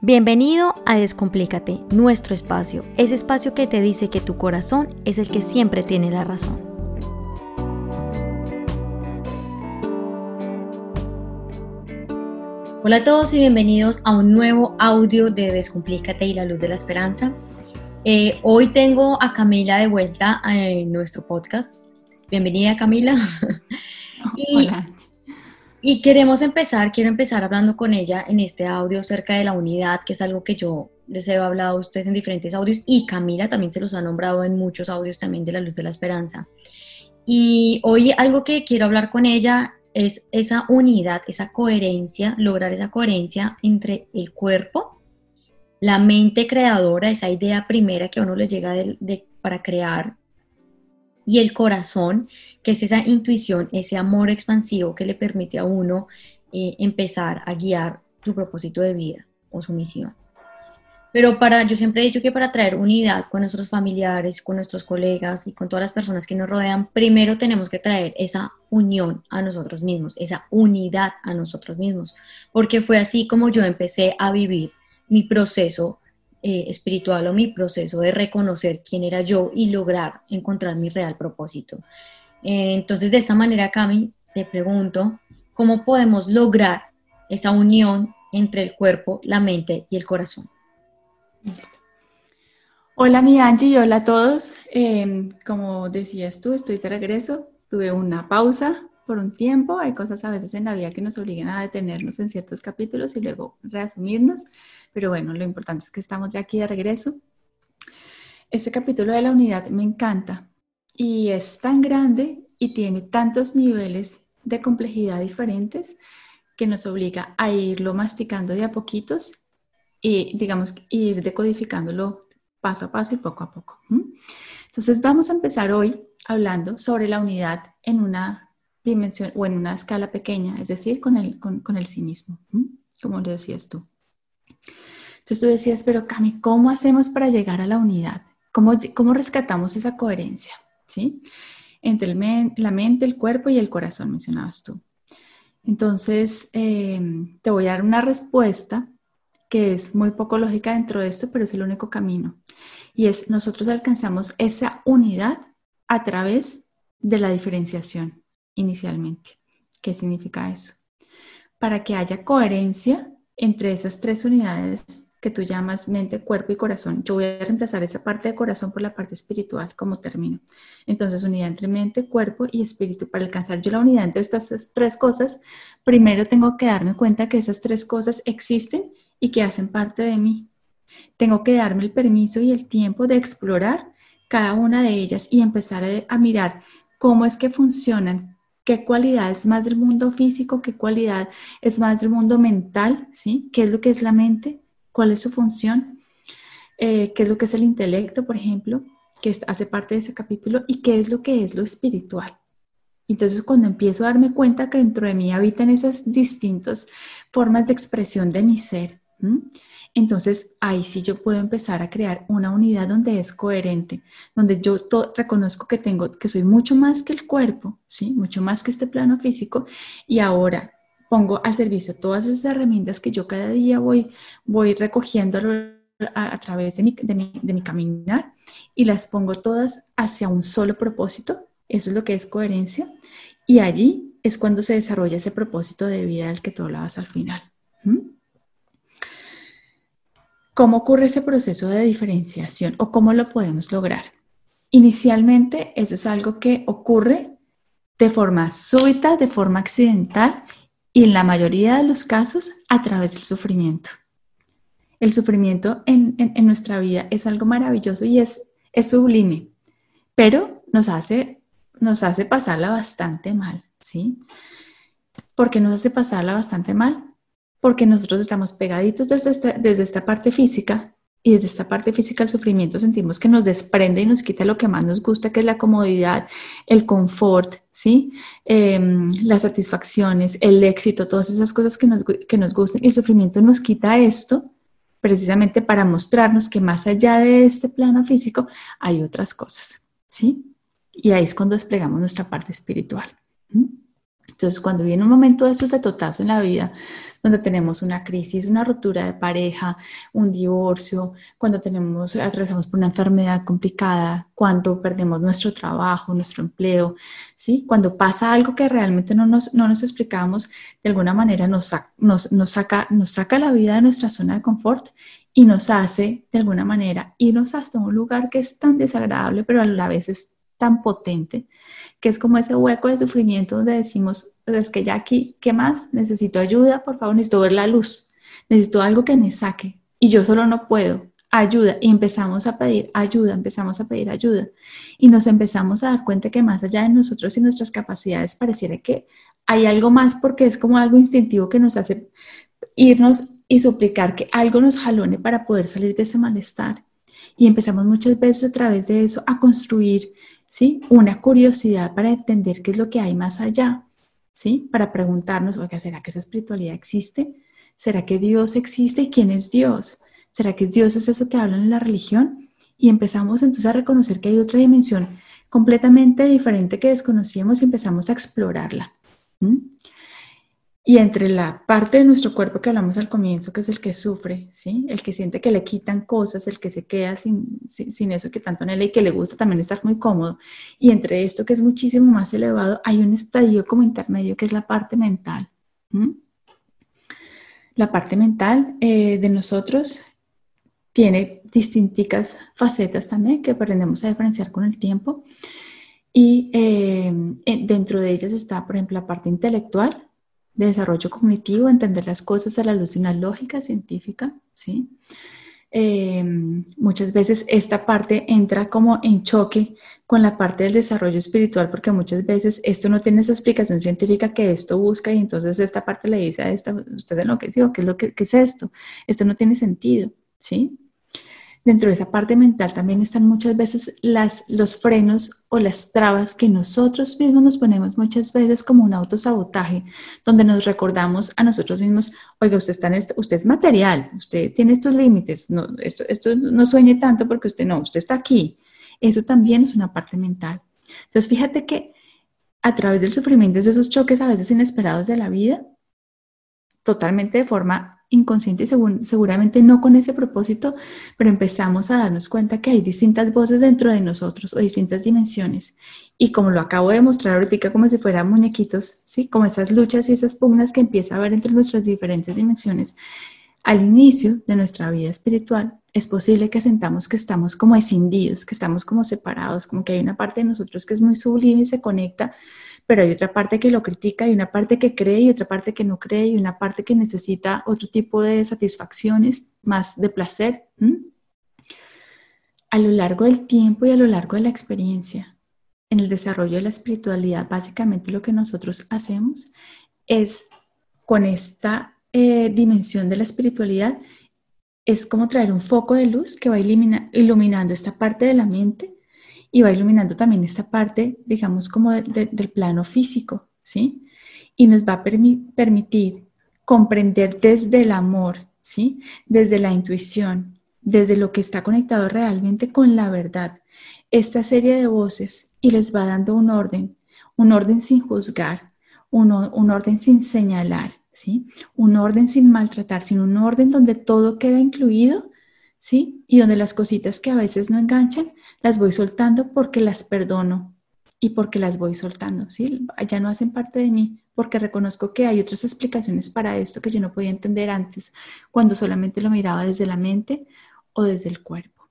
Bienvenido a Descomplícate, nuestro espacio, ese espacio que te dice que tu corazón es el que siempre tiene la razón. Hola a todos y bienvenidos a un nuevo audio de Descomplícate y la luz de la esperanza. Eh, hoy tengo a Camila de vuelta en nuestro podcast. Bienvenida Camila. Hola. Y queremos empezar, quiero empezar hablando con ella en este audio acerca de la unidad, que es algo que yo les he hablado a ustedes en diferentes audios y Camila también se los ha nombrado en muchos audios también de la luz de la esperanza. Y hoy algo que quiero hablar con ella es esa unidad, esa coherencia, lograr esa coherencia entre el cuerpo, la mente creadora, esa idea primera que a uno le llega para crear, y el corazón, es esa intuición, ese amor expansivo que le permite a uno eh, empezar a guiar su propósito de vida o su misión. Pero para, yo siempre he dicho que para traer unidad con nuestros familiares, con nuestros colegas y con todas las personas que nos rodean, primero tenemos que traer esa unión a nosotros mismos, esa unidad a nosotros mismos, porque fue así como yo empecé a vivir mi proceso eh, espiritual o mi proceso de reconocer quién era yo y lograr encontrar mi real propósito. Eh, entonces, de esta manera, Cami, te pregunto, ¿cómo podemos lograr esa unión entre el cuerpo, la mente y el corazón? Hola mi Angie y hola a todos. Em, como decías tú, estoy de regreso. Tuve una pausa por un tiempo. Hay cosas a veces en la vida que nos obligan a detenernos en ciertos capítulos y luego reasumirnos. Pero bueno, lo importante es que estamos ya aquí de regreso. Este capítulo de la unidad me encanta y es tan grande y tiene tantos niveles de complejidad diferentes que nos obliga a irlo masticando de a poquitos y, digamos, ir decodificándolo paso a paso y poco a poco. Entonces, vamos a empezar hoy hablando sobre la unidad en una dimensión o en una escala pequeña, es decir, con el, con, con el sí mismo, como lo decías tú. Entonces tú decías, pero Cami, ¿cómo hacemos para llegar a la unidad? ¿Cómo, cómo rescatamos esa coherencia? ¿Sí? Entre la mente, el cuerpo y el corazón, mencionabas tú. Entonces, em, te voy a dar una respuesta que es muy poco lógica dentro de esto, pero es el único camino. Y es, nosotros alcanzamos esa unidad a través de la diferenciación inicialmente. ¿Qué significa eso? Para que haya coherencia entre esas tres unidades que tú llamas mente, cuerpo y corazón. Yo voy a reemplazar esa parte de corazón por la parte espiritual como término. Entonces, unidad entre mente, cuerpo y espíritu. Para alcanzar yo la unidad entre estas tres cosas, primero tengo que darme cuenta que esas tres cosas existen y que hacen parte de mí. Tengo que darme el permiso y el tiempo de explorar cada una de ellas y empezar a, mirar cómo es que funcionan, qué cualidad es más del mundo físico, qué cualidad es más del mundo mental, ¿sí? ¿Qué es lo que es la mente? ¿Cuál es su función? Eh, ¿Qué es lo que es el intelecto, por ejemplo? Que hace parte de ese capítulo. ¿Y qué es lo que es lo espiritual? Entonces, cuando empiezo a darme cuenta que dentro de mí habitan esas distintas formas de expresión de mi ser, entonces ahí sí yo puedo empezar a crear una unidad donde es coherente, donde yo reconozco que tengo, que soy mucho más que el cuerpo, ¿sí? Mucho más que este plano físico y ahora pongo al servicio todas esas herramientas que yo cada día voy, voy recogiendo a, través de mi, de, mi, de mi caminar y las pongo todas hacia un solo propósito. Eso es lo que es coherencia. Y allí es cuando se desarrolla ese propósito de vida del que tú hablabas al final. ¿Cómo ocurre ese proceso de diferenciación o cómo lo podemos lograr? Inicialmente, eso es algo que ocurre de forma súbita, de forma accidental y en la mayoría de los casos a través del sufrimiento. El sufrimiento en, nuestra vida es algo maravilloso y es, sublime, pero nos hace, nos hace pasarla bastante mal, ¿sí? ¿Por qué nos hace pasarla bastante mal? porque nosotros estamos pegaditos desde desde esta parte física y desde esta parte física el sufrimiento sentimos que nos desprende y nos quita lo que más nos gusta, que es la comodidad, el confort, ¿sí? Em, las satisfacciones, el éxito, todas esas cosas que nos, que nos gustan. Y el sufrimiento nos quita esto precisamente para mostrarnos que más allá de este plano físico hay otras cosas, ¿sí? Y ahí es cuando desplegamos nuestra parte espiritual. Entonces, cuando viene un momento de estos de totazo en la vida, donde tenemos una crisis, una ruptura de pareja, un divorcio, cuando tenemos, atravesamos por una enfermedad complicada, cuando perdemos nuestro trabajo, nuestro empleo, ¿sí? Cuando pasa algo que realmente no nos, no nos explicamos, de alguna manera nos, nos, nos, saca, nos saca la vida de nuestra zona de confort y nos hace, de alguna manera, irnos hasta un lugar que es tan desagradable, pero a la vez es tan potente, que es como ese hueco de sufrimiento donde decimos, pues es que ya aquí, ¿qué más? Necesito ayuda, por favor, necesito ver la luz, necesito algo que me saque y yo solo no puedo, ayuda. Y empezamos a pedir ayuda, empezamos a pedir ayuda y nos empezamos a dar cuenta que más allá de nosotros y nuestras capacidades pareciera que hay algo más porque es como algo instintivo que nos hace irnos y suplicar que algo nos jalone para poder salir de ese malestar. Y empezamos muchas veces a través de eso a construir ¿sí? Una curiosidad para entender qué es lo que hay más allá, ¿sí? Para preguntarnos, oiga, ¿será que esa espiritualidad existe? ¿Será que Dios existe y quién es Dios? ¿Será que Dios es eso que hablan en la religión? Y empezamos entonces a reconocer que hay otra dimensión completamente diferente que desconocíamos y empezamos a explorarla. Y entre la parte de nuestro cuerpo que hablamos al comienzo, que es el que sufre, ¿sí? el que siente que le quitan cosas, el que se queda sin, sin, eso que tanto anhela y que le gusta también estar muy cómodo, y entre esto que es muchísimo más elevado, hay un estadio como intermedio que es la parte mental. La parte mental eh, de nosotros tiene distintas facetas también que aprendemos a diferenciar con el tiempo. Y eh, dentro de ellas está, por ejemplo, la parte intelectual, de desarrollo cognitivo, entender las cosas a la luz de una lógica científica, ¿sí? Eh, muchas veces esta parte entra como en choque con la parte del desarrollo espiritual porque muchas veces esto no tiene esa explicación científica que esto busca y entonces esta parte le dice a esta, usted enloqueció, ¿qué es lo que qué es esto? Esto no tiene sentido, ¿sí? Dentro de esa parte mental también están muchas veces los frenos o las trabas que nosotros mismos nos ponemos muchas veces como un autosabotaje, donde nos recordamos a nosotros mismos, oiga, usted, está usted es material, usted tiene estos límites, no, esto, esto no sueñe tanto porque usted no, usted está aquí. Eso también es una parte mental. Entonces, fíjate que a través del sufrimiento de esos choques a veces inesperados de la vida, totalmente de forma inconsciente y seguramente no con ese propósito, pero empezamos a darnos cuenta que hay distintas voces dentro de nosotros o distintas dimensiones. Y como lo acabo de mostrar ahorita, como si fueran muñequitos, ¿sí? como esas luchas y esas pugnas que empieza a haber entre nuestras diferentes dimensiones, al inicio de nuestra vida espiritual es posible que sentamos que estamos como escindidos, que estamos como separados, como que hay una parte de nosotros que es muy sublime y se conecta pero hay otra parte que lo critica y una parte que cree y otra parte que no cree y una parte que necesita otro tipo de satisfacciones, más de placer. A lo largo del tiempo y a lo largo de la experiencia, en el desarrollo de la espiritualidad, básicamente lo que nosotros hacemos es con esta eh, dimensión de la espiritualidad, es como traer un foco de luz que va iluminando esta parte de la mente y va iluminando también esta parte, digamos, como del plano físico, ¿sí? Y nos va a permitir comprender desde el amor, ¿sí? Desde la intuición, desde lo que está conectado realmente con la verdad, esta serie de voces y les va dando un orden, un orden sin juzgar, un, un orden sin señalar, ¿sí? Un orden sin maltratar, sino un orden donde todo queda incluido, ¿sí? Y donde las cositas que a veces no enganchan las voy soltando porque las perdono y porque las voy soltando, ¿sí? Ya no hacen parte de mí porque reconozco que hay otras explicaciones para esto que yo no podía entender antes cuando solamente lo miraba desde la mente o desde el cuerpo.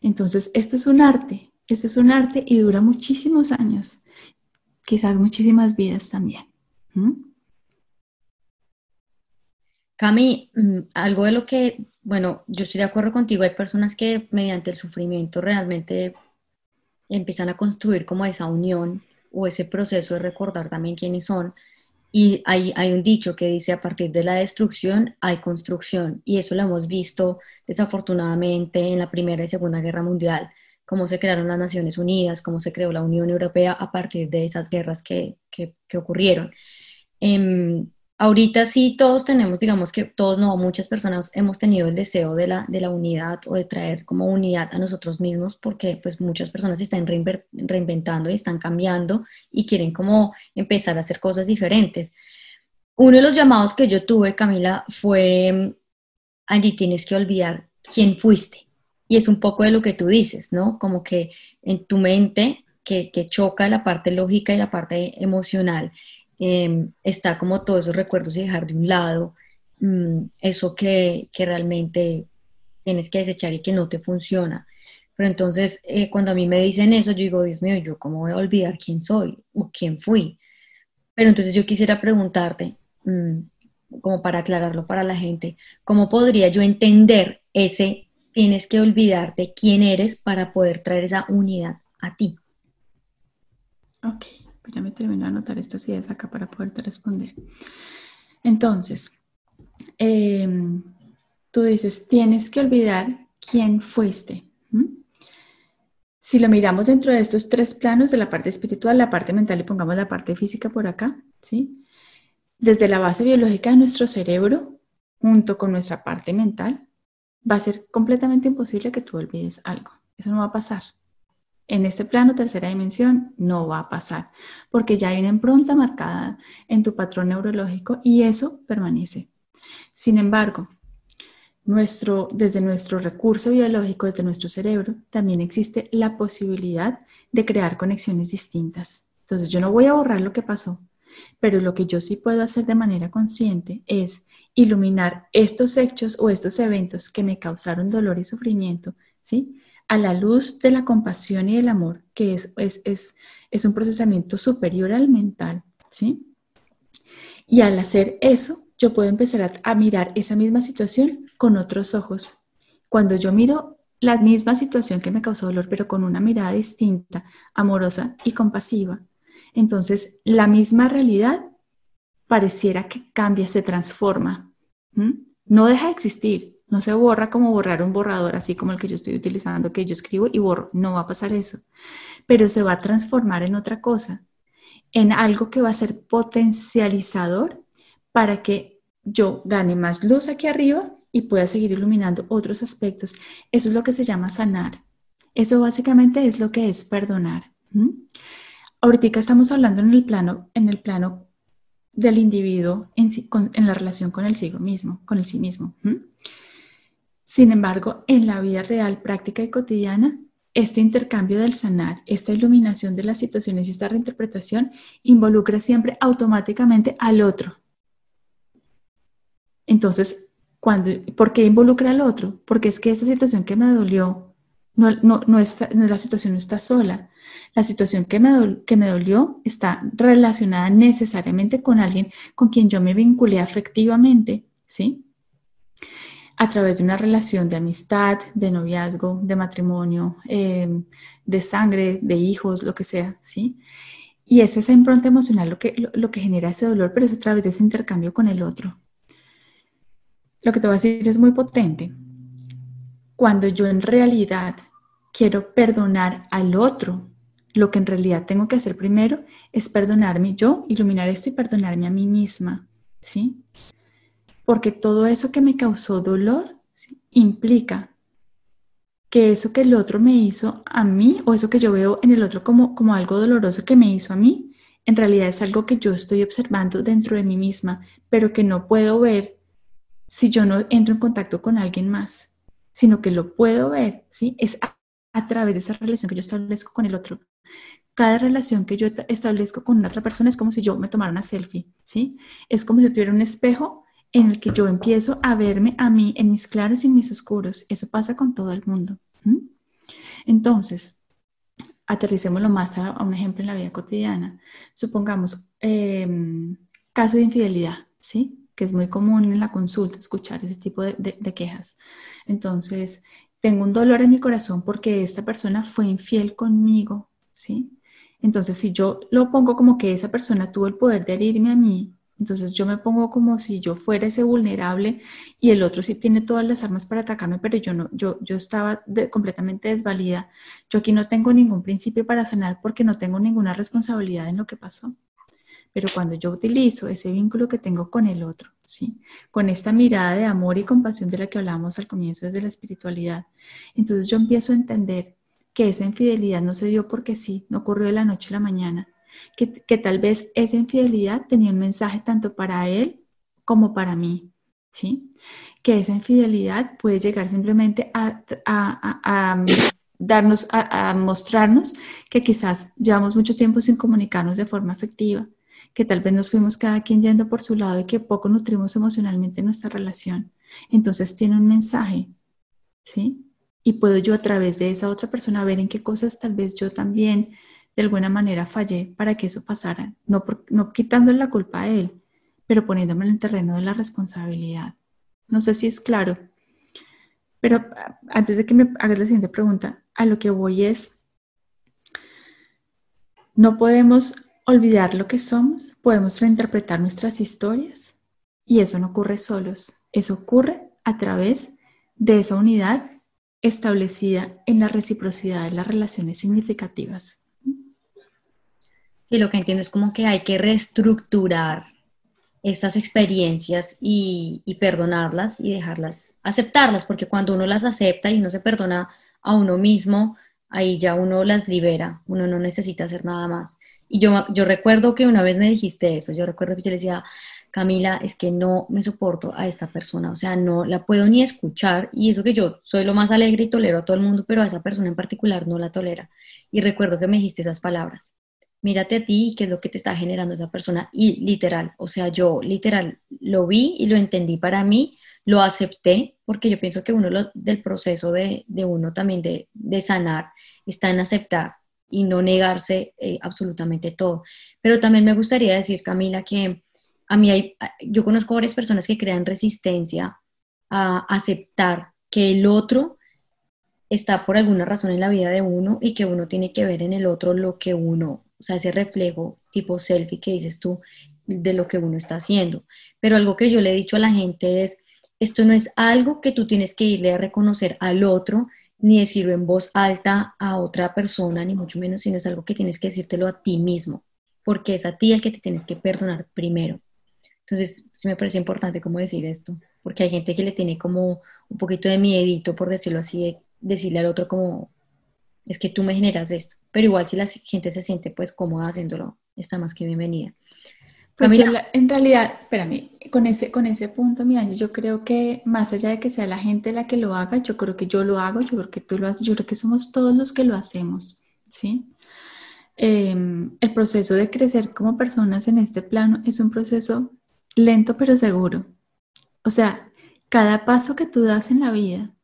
Entonces, esto es un arte, esto es un arte y dura muchísimos años, quizás muchísimas vidas también. Cami, mm, algo de lo que, bueno, yo estoy de acuerdo contigo, hay personas que mediante el sufrimiento realmente empiezan a construir como esa unión o ese proceso de recordar también quiénes son. Y hay, hay un dicho que dice, a partir de la destrucción hay construcción. Y eso lo hemos visto desafortunadamente en la Primera y Segunda Guerra Mundial, cómo se crearon las Naciones Unidas, cómo se creó la Unión Europea a partir de esas guerras que, que, ocurrieron. Em, ahorita sí todos tenemos, digamos que todos, no, muchas personas hemos tenido el deseo de la, de la unidad o de traer como unidad a nosotros mismos porque pues muchas personas están reinventando y están cambiando y quieren como empezar a hacer cosas diferentes. Uno de los llamados que yo tuve, Camila, fue, allí tienes que olvidar quién fuiste. Y es un poco de lo que tú dices, ¿no? Como que en tu mente, que, que choca la parte lógica y la parte emocional, Em, está como todos esos recuerdos y dejar de un lado mm, eso que, que, realmente tienes que desechar y que no te funciona. Pero entonces, eh, cuando a mí me dicen eso, yo digo, Dios mío, ¿yo cómo voy a olvidar quién soy o quién fui? Pero entonces yo quisiera preguntarte, mm, como para aclararlo para la gente, ¿cómo podría yo entender ese tienes que olvidarte quién eres para poder traer esa unidad a ti? Ok. Ya me termino de anotar estas ideas acá para poderte responder. Entonces, em, tú dices, tienes que olvidar quién fuiste. Si lo miramos dentro de estos tres planos de la parte espiritual, la parte mental y pongamos la parte física por acá, ¿sí? Desde la base biológica de nuestro cerebro, junto con nuestra parte mental, va a ser completamente imposible que tú olvides algo. Eso no va a pasar en este plano, tercera dimensión, no va a pasar, porque ya hay una impronta marcada en tu patrón neurológico y eso permanece. Sin embargo, desde nuestro recurso biológico, desde nuestro cerebro, también existe la posibilidad de crear conexiones distintas. Entonces, yo no voy a borrar lo que pasó, pero lo que yo sí puedo hacer de manera consciente es iluminar estos hechos o estos eventos que me causaron dolor y sufrimiento, ¿sí? A la luz de la compasión y del amor, que es, es, es, un procesamiento superior al mental, ¿sí? Y al hacer eso, yo puedo empezar a, mirar esa misma situación con otros ojos. Cuando yo miro la misma situación que me causó dolor, pero con una mirada distinta, amorosa y compasiva, entonces la misma realidad pareciera que cambia, se transforma. No deja de existir, no se borra como borrar un borrador, así como el que yo estoy utilizando, que yo escribo y borro. No va a pasar eso. Pero se va a transformar en otra cosa, en algo que va a ser potencializador para que yo gane más luz aquí arriba y pueda seguir iluminando otros aspectos. Eso es lo que se llama sanar. Eso básicamente es lo que es perdonar. Ahorita estamos hablando en el plano, en el plano del individuo en, en la relación con el sí mismo, con el sí mismo. Sin embargo, en la vida real, práctica y cotidiana, este intercambio del sanar, esta iluminación de las situaciones y esta reinterpretación involucra siempre automáticamente al otro. Entonces, cuando, ¿por qué involucra al otro? Porque es que esta situación que me dolió, no, no, no está, la situación no está sola. La situación que me, que me dolió está relacionada necesariamente con alguien con quien yo me vinculé afectivamente, ¿sí? A través de una relación de amistad, de noviazgo, de matrimonio, em, de sangre, de hijos, lo que sea, ¿sí? Y es esa impronta emocional lo que, lo, que genera ese dolor, pero es a través de ese intercambio con el otro. Lo que te voy a decir es muy potente. Cuando yo en realidad quiero perdonar al otro, lo que en realidad tengo que hacer primero es perdonarme yo, iluminar esto y perdonarme a mí misma, ¿sí? Porque todo eso que me causó dolor implica que eso que el otro me hizo a mí o eso que yo veo en el otro como, como algo doloroso que me hizo a mí, en realidad es algo que yo estoy observando dentro de mí misma, pero que no puedo ver si yo no entro en contacto con alguien más, sino que lo puedo ver, ¿sí? Es a, través de esa relación que yo establezco con el otro. Cada relación que yo establezco con otra persona es como si yo me tomara una selfie, ¿sí? Es como si tuviera un espejo en el que yo empiezo a verme a mí en mis claros y en mis oscuros. Eso pasa con todo el mundo. Entonces, aterricémoslo más a, un ejemplo en la vida cotidiana. Supongamos, em, caso de infidelidad, ¿sí? Que es muy común en la consulta escuchar ese tipo de, de quejas. Entonces, tengo un dolor en mi corazón porque esta persona fue infiel conmigo, ¿sí? Entonces, si yo lo pongo como que esa persona tuvo el poder de herirme a mí entonces yo me pongo como si yo fuera ese vulnerable y el otro sí tiene todas las armas para atacarme, pero yo no, yo, yo estaba completamente desvalida. Yo aquí no tengo ningún principio para sanar porque no tengo ninguna responsabilidad en lo que pasó. Pero cuando yo utilizo ese vínculo que tengo con el otro, ¿sí? Con esta mirada de amor y compasión de la que hablábamos al comienzo desde la espiritualidad, entonces yo empiezo a entender que esa infidelidad no se dio porque sí, no ocurrió de la noche a la mañana, que, tal vez esa infidelidad tenía un mensaje tanto para él como para mí, ¿sí? Que esa infidelidad puede llegar simplemente a, a darnos, a, mostrarnos que quizás llevamos mucho tiempo sin comunicarnos de forma afectiva, que tal vez nos fuimos cada quien yendo por su lado y que poco nutrimos emocionalmente nuestra relación. Entonces tiene un mensaje, ¿sí? Y puedo yo a través de esa otra persona ver en qué cosas tal vez yo también de alguna manera fallé para que eso pasara, no, no quitándole la culpa a él, pero poniéndome en el terreno de la responsabilidad. No sé si es claro, pero antes de que me hagas la siguiente pregunta, a lo que voy es, no podemos olvidar lo que somos, podemos reinterpretar nuestras historias y eso no ocurre solos, eso ocurre a través de esa unidad establecida en la reciprocidad de las relaciones significativas. Sí, lo que entiendo es como que hay que reestructurar estas experiencias y, perdonarlas y dejarlas, aceptarlas, porque cuando uno las acepta y no se perdona a uno mismo, ahí ya uno las libera, uno no necesita hacer nada más. Y yo, yo recuerdo que una vez me dijiste eso, yo recuerdo que yo le decía, Camila, es que no me soporto a esta persona, o sea, no la puedo ni escuchar y eso que yo soy lo más alegre y tolero a todo el mundo, pero a esa persona en particular no la tolera. Y recuerdo que me dijiste esas palabras, mírate a ti y qué es lo que te está generando esa persona. Y literal, o sea, yo literal lo vi y lo entendí para mí, lo acepté, porque yo pienso que uno del proceso de, uno también de, sanar está en aceptar y no negarse eh, absolutamente todo. Pero también me gustaría decir, Camila, que a mí hay, yo conozco varias personas que crean resistencia a aceptar que el otro está por alguna razón en la vida de uno y que uno tiene que ver en el otro lo que uno, o sea, ese reflejo tipo selfie que dices tú de lo que uno está haciendo. Pero algo que yo le he dicho a la gente es, esto no es algo que tú tienes que irle a reconocer al otro, ni decirlo en voz alta a otra persona, ni mucho menos, sino es algo que tienes que decírtelo a ti mismo, porque es a ti el que te tienes que perdonar primero. Entonces, sí me parece importante como decir esto, porque hay gente que le tiene como un poquito de miedito, por decirlo así, de decirle al otro como, es que tú me generas esto, pero igual si la gente se siente pues cómoda haciéndolo, está más que bienvenida. Pues en realidad, espérame, con ese, con ese punto, mi Angie, yo creo que más allá de que sea la gente la que lo haga, yo creo que yo lo hago, yo creo que tú lo haces, yo creo que somos todos los que lo hacemos, ¿sí? Em, el proceso de crecer como personas en este plano es un proceso lento pero seguro. O sea, cada paso que tú das en la vida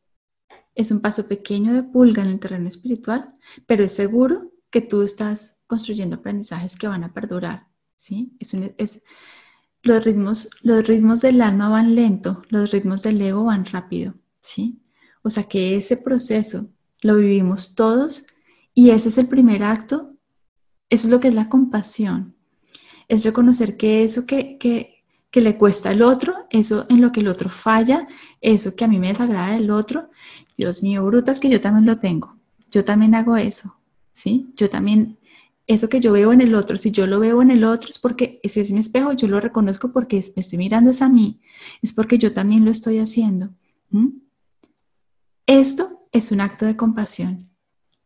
es un paso pequeño de pulga en el terreno espiritual, pero es seguro que tú estás construyendo aprendizajes que van a perdurar ¿sí? Es, los, ritmos, los ritmos del alma van lento, los ritmos del ego van rápido, ¿sí? O sea que ese proceso lo vivimos todos y ese es el primer acto, eso es lo que es la compasión, es reconocer que eso que, que, que le cuesta al otro, eso en lo que el otro falla, eso que a mí me desagrada del otro, Dios mío, brutas que yo también lo tengo, yo también hago eso, ¿sí? Yo también eso que yo veo en el otro, si yo lo veo en el otro es porque ese es mi espejo, yo lo reconozco porque me estoy mirando es a mí, es porque yo también lo estoy haciendo. Esto es un acto de compasión,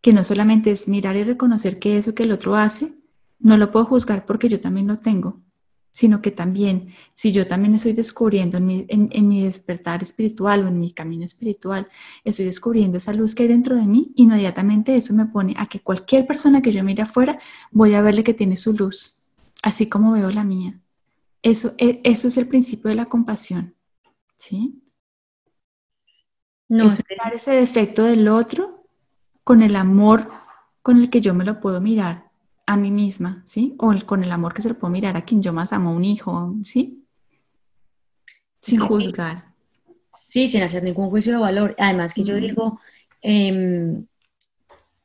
que no solamente es mirar y reconocer que eso que el otro hace, no lo puedo juzgar porque yo también lo tengo, sino que también, si yo también estoy descubriendo en mi, despertar espiritual o en mi camino espiritual, estoy descubriendo esa luz que hay dentro de mí, inmediatamente eso me pone a que cualquier persona que yo mire afuera, voy a verle que tiene su luz, así como veo la mía. Eso, e, eso es el principio de la compasión, ¿sí? No es ese defecto del otro con el amor con el que yo me lo puedo mirar a mí misma, ¿sí? O con el amor que se lo puedo mirar a quien yo más amo, un hijo, ¿sí? Sin juzgar. Sí, sin hacer ningún juicio de valor. Además que yo digo, em,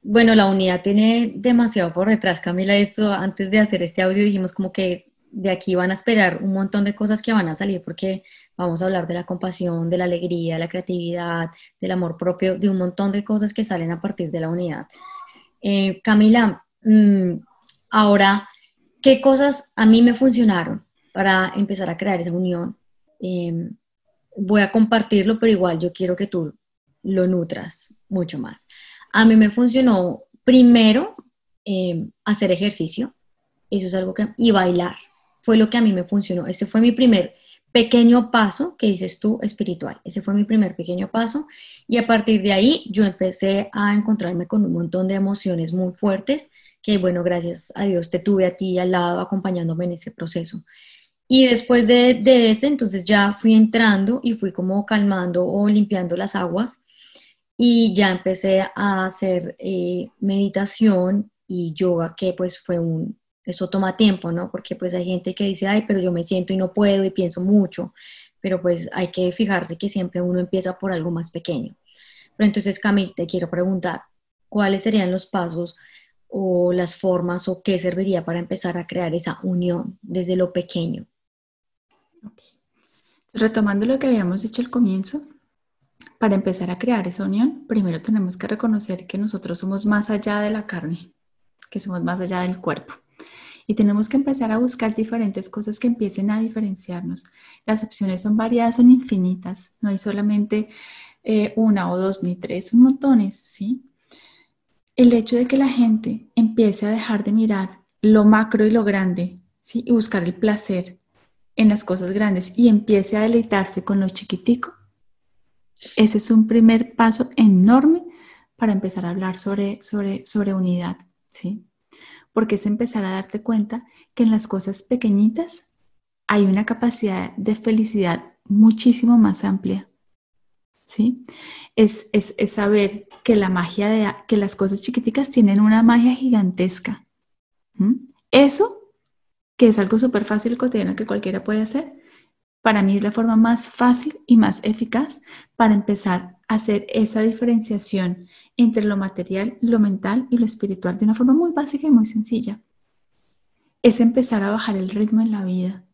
bueno, la unidad tiene demasiado por detrás, Camila, esto antes de hacer este audio dijimos como que de aquí van a esperar un montón de cosas que van a salir porque vamos a hablar de la compasión, de la alegría, de la creatividad, del amor propio, de un montón de cosas que salen a partir de la unidad. Eh, Camila, mm, Ahora, ¿qué cosas a mí me funcionaron para empezar a crear esa unión? Em, voy a compartirlo, pero igual yo quiero que tú lo nutras mucho más. A mí me funcionó primero em, hacer ejercicio, eso es algo que, y bailar, fue lo que a mí me funcionó. Ese fue mi primer pequeño paso que dices tú espiritual. Ese fue mi primer pequeño paso y a partir de ahí yo empecé a encontrarme con un montón de emociones muy fuertes que bueno, gracias a Dios te tuve a ti al lado acompañándome en ese proceso. Y después de, de ese, entonces ya fui entrando y fui como calmando o limpiando las aguas y ya empecé a hacer eh, meditación y yoga, que pues fue un, eso toma tiempo, ¿no? Porque pues hay gente que dice, ay, pero yo me siento y no puedo y pienso mucho, pero pues hay que fijarse que siempre uno empieza por algo más pequeño. Pero entonces, Camille, te quiero preguntar, ¿cuáles serían los pasos o las formas o qué serviría para empezar a crear esa unión desde lo pequeño? Retomando lo que habíamos dicho al comienzo, para empezar a crear esa unión, primero tenemos que reconocer que nosotros somos más allá de la carne, que somos más allá del cuerpo. Y tenemos que empezar a buscar diferentes cosas que empiecen a diferenciarnos. Las opciones son variadas, son infinitas. No hay solamente eh, una o dos ni tres, son montones, ¿sí? El hecho de que la gente empiece a dejar de mirar lo macro y lo grande, ¿sí? Y buscar el placer en las cosas grandes y empiece a deleitarse con lo chiquitico, ese es un primer paso enorme para empezar a hablar sobre, sobre, sobre unidad, ¿sí? porque es empezar a darte cuenta que en las cosas pequeñitas hay una capacidad de felicidad muchísimo más amplia. ¿Sí? Es, saber que la magia de que las cosas chiquiticas tienen una magia gigantesca. Eso, que es algo súper fácil cotidiano que cualquiera puede hacer, para mí es la forma más fácil y más eficaz para empezar a hacer esa diferenciación entre lo material, lo mental y lo espiritual de una forma muy básica y muy sencilla. Es empezar a bajar el ritmo en la vida.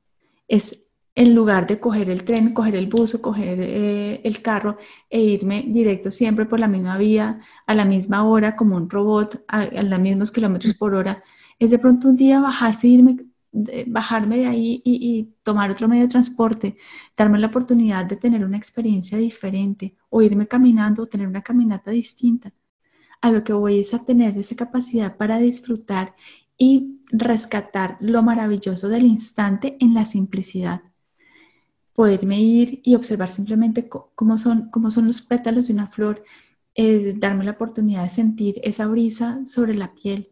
Es en lugar de coger el tren, coger el bus o coger eh, el carro e irme directo siempre por la misma vía, a la misma hora, como un robot, a, los mismos kilómetros por hora, es de pronto un día bajarse irme bajarme de ahí y, tomar otro medio de transporte, darme la oportunidad de tener una experiencia diferente o irme caminando o tener una caminata distinta. A lo que voy es a tener esa capacidad para disfrutar y rescatar lo maravilloso del instante en la simplicidad. Poderme ir y observar simplemente cómo son, cómo son los pétalos de una flor, darme la oportunidad de sentir esa brisa sobre la piel,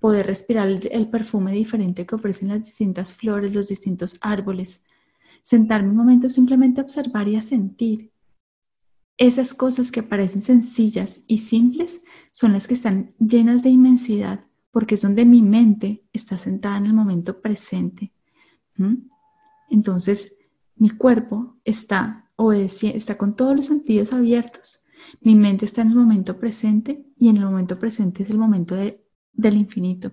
poder respirar el, perfume diferente que ofrecen las distintas flores, los distintos árboles, sentarme un momento simplemente a observar y a sentir. Esas cosas que parecen sencillas y simples son las que están llenas de inmensidad, porque es donde mi mente está sentada en el momento presente. Entonces, mi cuerpo está obedeciendo, está con todos los sentidos abiertos. Mi mente está en el momento presente y en el momento presente es el momento de del infinito.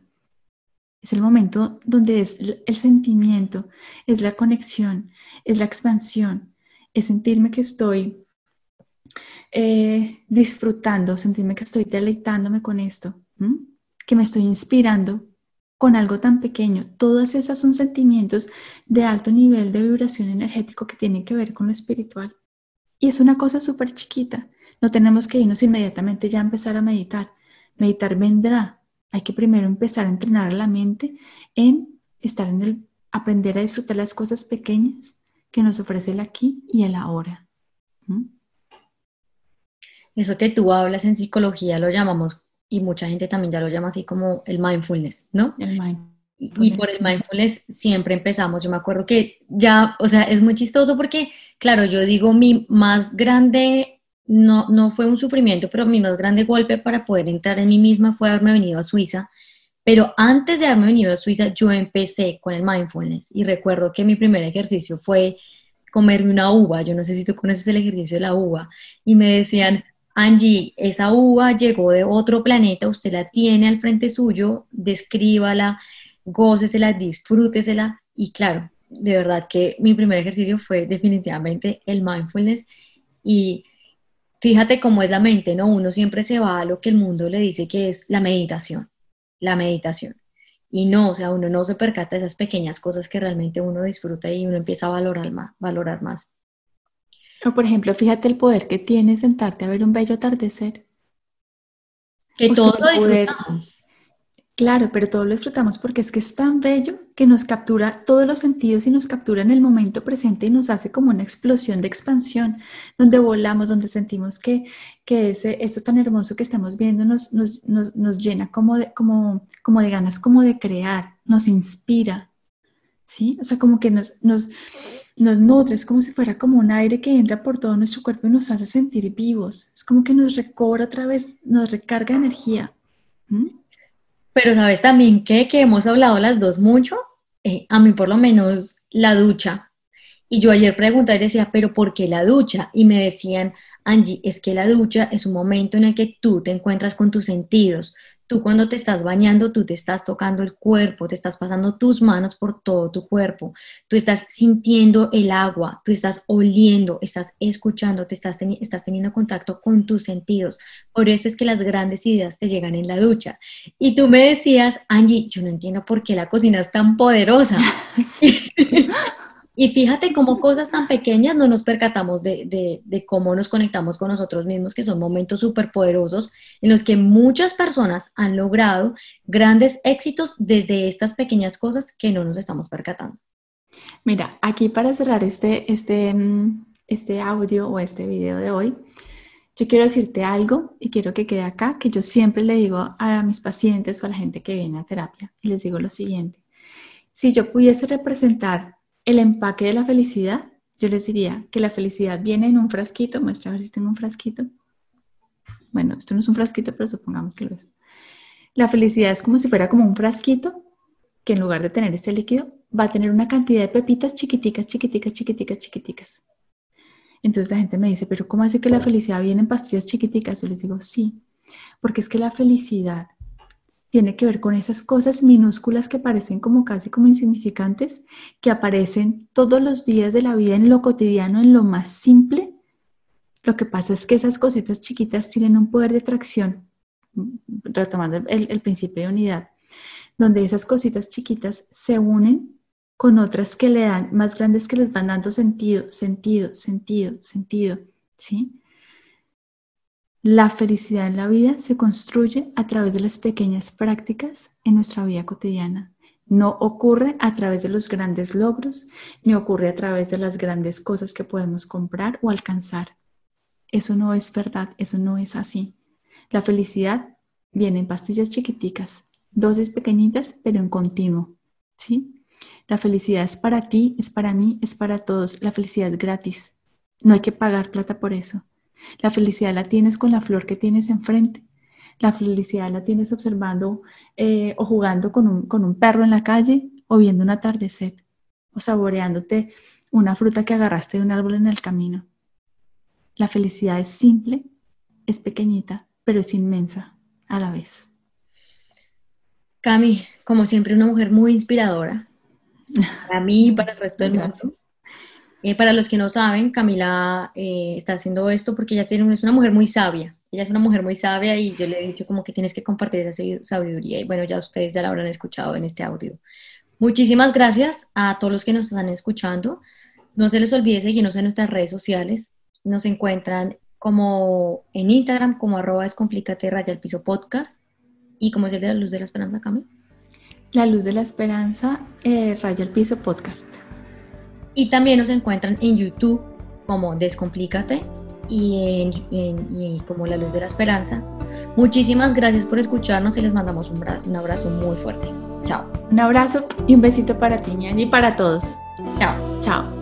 Es el momento donde es el sentimiento, es la conexión, es la expansión, es sentirme que estoy eh, disfrutando, sentirme que estoy deleitándome con esto, que me estoy inspirando con algo tan pequeño. Todas esas son sentimientos de alto nivel de vibración energético que tienen que ver con lo espiritual. Y es una cosa súper chiquita. No tenemos que irnos inmediatamente ya a empezar a meditar. Meditar vendrá, hay que primero empezar a entrenar a la mente en estar en el aprender a disfrutar las cosas pequeñas que nos ofrece el aquí y el ahora. Eso que tú hablas en psicología lo llamamos, y mucha gente también ya lo llama así como el mindfulness, ¿no? El mindfulness. Y por el mindfulness siempre empezamos. Yo me acuerdo que ya, o sea, es muy chistoso porque, claro, yo digo mi más grande no, no fue un sufrimiento, pero mi más grande golpe para poder entrar en mí misma fue haberme venido a Suiza. Pero antes de haberme venido a Suiza, yo empecé con el mindfulness y recuerdo que mi primer ejercicio fue comerme una uva. Yo no sé si tú conoces el ejercicio de la uva. Y me decían, Angie, esa uva llegó de otro planeta, usted la tiene al frente suyo, descríbala, gócesela, disfrútesela. Y claro, de verdad que mi primer ejercicio fue definitivamente el mindfulness. Y fíjate cómo es la mente, ¿no? Uno siempre se va a lo que el mundo le dice que es la meditación, la meditación. Y no, o sea, uno no se percata de esas pequeñas cosas que realmente uno disfruta y uno empieza a valorar más. Valorar más. O por ejemplo, fíjate el poder que tiene sentarte a ver un bello atardecer. Que todo lo disfrutamos. Claro, pero todo lo disfrutamos porque es que es tan bello que nos captura todos los sentidos y nos captura en el momento presente y nos hace como una explosión de expansión, donde volamos, donde sentimos que, que ese, eso tan hermoso que estamos viendo nos, nos, nos, nos llena como de, como, como de ganas como de crear, nos inspira, ¿sí? O sea, como que nos, nos, nos nutre, es como si fuera como un aire que entra por todo nuestro cuerpo y nos hace sentir vivos, es como que nos recobra otra vez, nos recarga energía. Pero sabes también que, que hemos hablado las dos mucho, eh, a mí por lo menos la ducha. Y yo ayer pregunté y decía, pero ¿por qué la ducha? Y me decían, Angie, es que la ducha es un momento en el que tú te encuentras con tus sentidos, Tú cuando te estás bañando, tú te estás tocando el cuerpo, te estás pasando tus manos por todo tu cuerpo, tú estás sintiendo el agua, tú estás oliendo, estás escuchando, te estás, estás teniendo contacto con tus sentidos. Por eso es que las grandes ideas te llegan en la ducha. Y tú me decías, Angie, yo no entiendo por qué la cocina es tan poderosa. Y fíjate cómo cosas tan pequeñas no nos percatamos de, cómo nos conectamos con nosotros mismos, que son momentos súper poderosos en los que muchas personas han logrado grandes éxitos desde estas pequeñas cosas que no nos estamos percatando. Mira, aquí para cerrar este, este, mm, este audio o este video de hoy, yo quiero decirte algo y quiero que quede acá, que yo siempre le digo a mis pacientes o a la gente que viene a terapia, y les digo lo siguiente, si yo pudiese representar el empaque de la felicidad, yo les diría que la felicidad viene en un frasquito, muestra a ver si tengo un frasquito. Bueno, esto no es un frasquito, pero supongamos que lo es. La felicidad es como si fuera como un frasquito que en lugar de tener este líquido va a tener una cantidad de pepitas chiquiticas, chiquiticas, chiquiticas, chiquiticas. Entonces la gente me dice, pero ¿cómo hace que la felicidad viene en pastillas chiquiticas? Yo les digo, sí, porque es que la felicidad tiene que ver con esas cosas minúsculas que parecen como casi como insignificantes, que aparecen todos los días de la vida en lo cotidiano, en lo más simple. Lo que pasa es que esas cositas chiquitas tienen un poder de atracción, retomando el, principio de unidad, donde esas cositas chiquitas se unen con otras que le dan, más grandes que les van dando sentido, sentido, sentido, sentido, ¿sí? La felicidad en la vida se construye a través de las pequeñas prácticas en nuestra vida cotidiana. No ocurre a través de los grandes logros, ni ocurre a través de las grandes cosas que podemos comprar o alcanzar. Eso no es verdad, eso no es así. La felicidad viene en pastillas chiquiticas, dosis pequeñitas, pero en continuo. ¿sí? La felicidad es para ti, es para mí, es para todos. La felicidad es gratis. No hay que pagar plata por eso. La felicidad la tienes con la flor que tienes enfrente. La felicidad la tienes observando eh, o jugando con un, con un perro en la calle o viendo un atardecer o saboreándote una fruta que agarraste de un árbol en el camino. La felicidad es simple, es pequeñita, pero es inmensa a la vez. Cami, como siempre, una mujer muy inspiradora para mí y para el resto del mundo. Eh, para los que no saben, Camila eh, está haciendo esto porque ella tiene, es una mujer muy sabia. Ella es una mujer muy sabia y yo le he dicho como que tienes que compartir esa sabiduría. Y bueno, ya ustedes ya la habrán escuchado en este audio. Muchísimas gracias a todos los que nos están escuchando. No se les olvide seguirnos en nuestras redes sociales. Nos encuentran como en Instagram, como arroba descomplícate raya el piso podcast. ¿Y como es el de la luz de la esperanza, Camila? La luz de la esperanza, eh, raya el piso podcast. Y también nos encuentran en YouTube como Descomplícate y, en, como La Luz de la Esperanza. Muchísimas gracias por escucharnos y les mandamos un, un abrazo muy fuerte. Chao. Un abrazo y un besito para ti, y para todos. Chao. Chao.